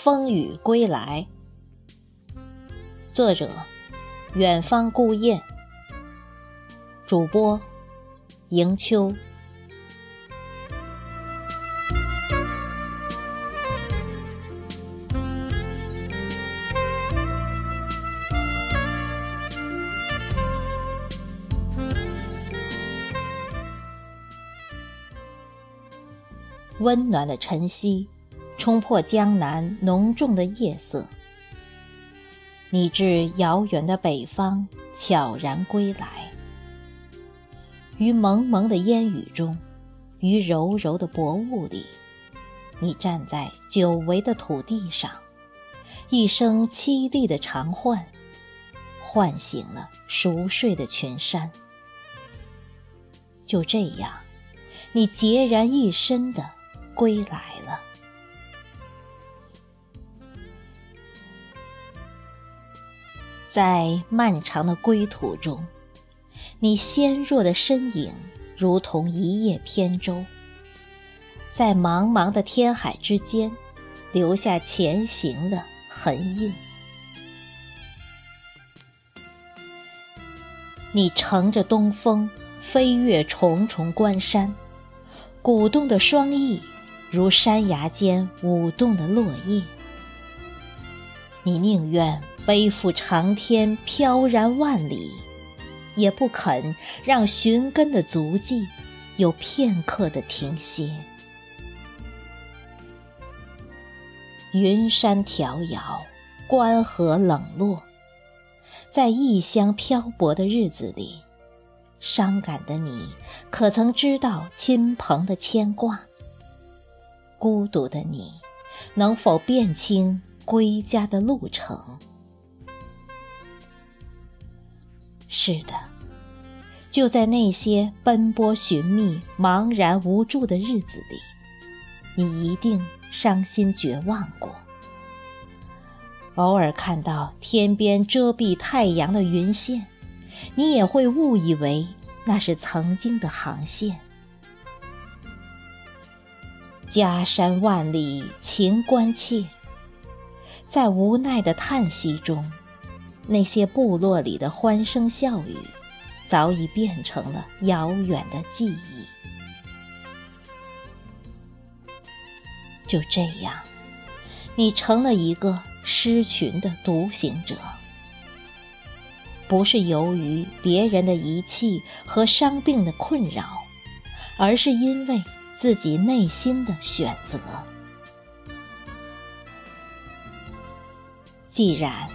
风雨归来。作者：远方孤雁。主播：迎秋。温暖的晨曦，冲破江南浓重的夜色。你至遥远的北方悄然归来，于蒙蒙的烟雨中，于柔柔的薄雾里，你站在久违的土地上，一声凄厉的长唤，唤醒了熟睡的群山。就这样，你孑然一身的。归来了，在漫长的归途中，你纤弱的身影如同一叶扁舟，在茫茫的天海之间留下前行的痕印。你乘着东风，飞越重重关山，鼓动的双翼。如山崖间舞动的落叶，你宁愿背负长天飘然万里，也不肯让寻根的足迹有片刻的停歇。云山迢遥，关河冷落，在异乡漂泊的日子里，伤感的你，可曾知道亲朋的牵挂？孤独的你，能否辨清归家的路程？是的，就在那些奔波寻觅、茫然无助的日子里，你一定伤心绝望过。偶尔看到天边遮蔽太阳的云线，你也会误以为那是曾经的航线。家山万里情关切，在无奈的叹息中，那些部落里的欢声笑语，早已变成了遥远的记忆。就这样，你成了一个狮群的独行者，不是由于别人的遗弃和伤病的困扰，而是因为。自己内心的选择。既然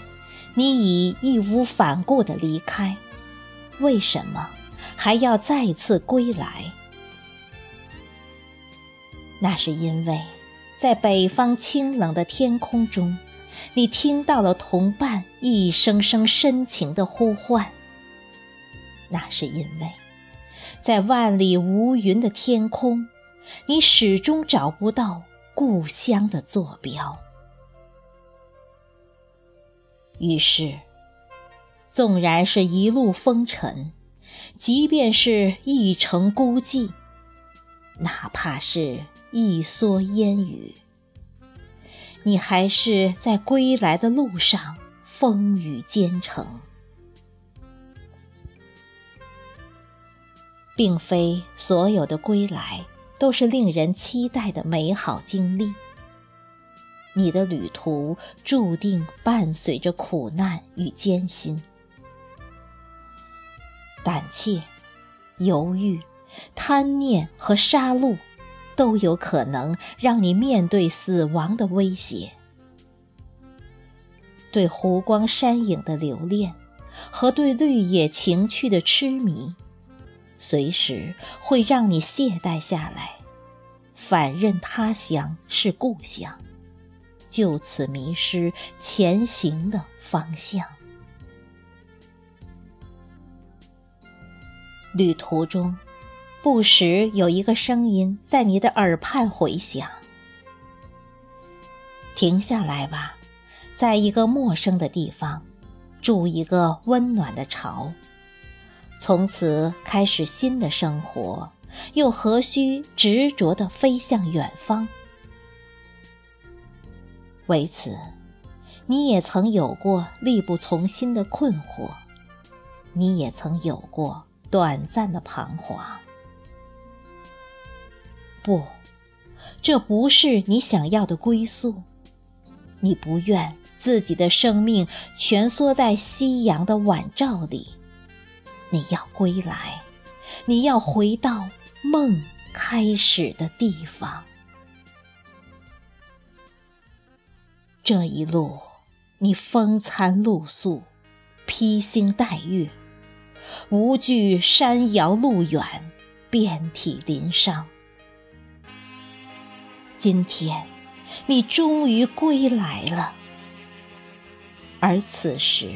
你已义无反顾的离开，为什么还要再次归来？那是因为，在北方清冷的天空中，你听到了同伴一声声深情的呼唤。那是因为，在万里无云的天空。你始终找不到故乡的坐标，于是，纵然是一路风尘，即便是一程孤寂，哪怕是一蓑烟雨，你还是在归来的路上风雨兼程，并非所有的归来。都是令人期待的美好经历。你的旅途注定伴随着苦难与艰辛，胆怯、犹豫、贪念和杀戮，都有可能让你面对死亡的威胁。对湖光山影的留恋，和对绿野情趣的痴迷。随时会让你懈怠下来，反认他乡是故乡，就此迷失前行的方向。旅途中，不时有一个声音在你的耳畔回响：“停下来吧，在一个陌生的地方，筑一个温暖的巢。”从此开始新的生活，又何须执着地飞向远方？为此，你也曾有过力不从心的困惑，你也曾有过短暂的彷徨。不，这不是你想要的归宿。你不愿自己的生命蜷缩在夕阳的晚照里，你要归来，你要回到梦开始的地方。这一路，你风餐露宿，披星戴月，无惧山遥路远，遍体鳞伤。今天。你终于归来了，而此时，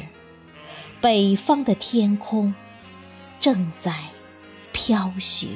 北方的天空正在飘雪。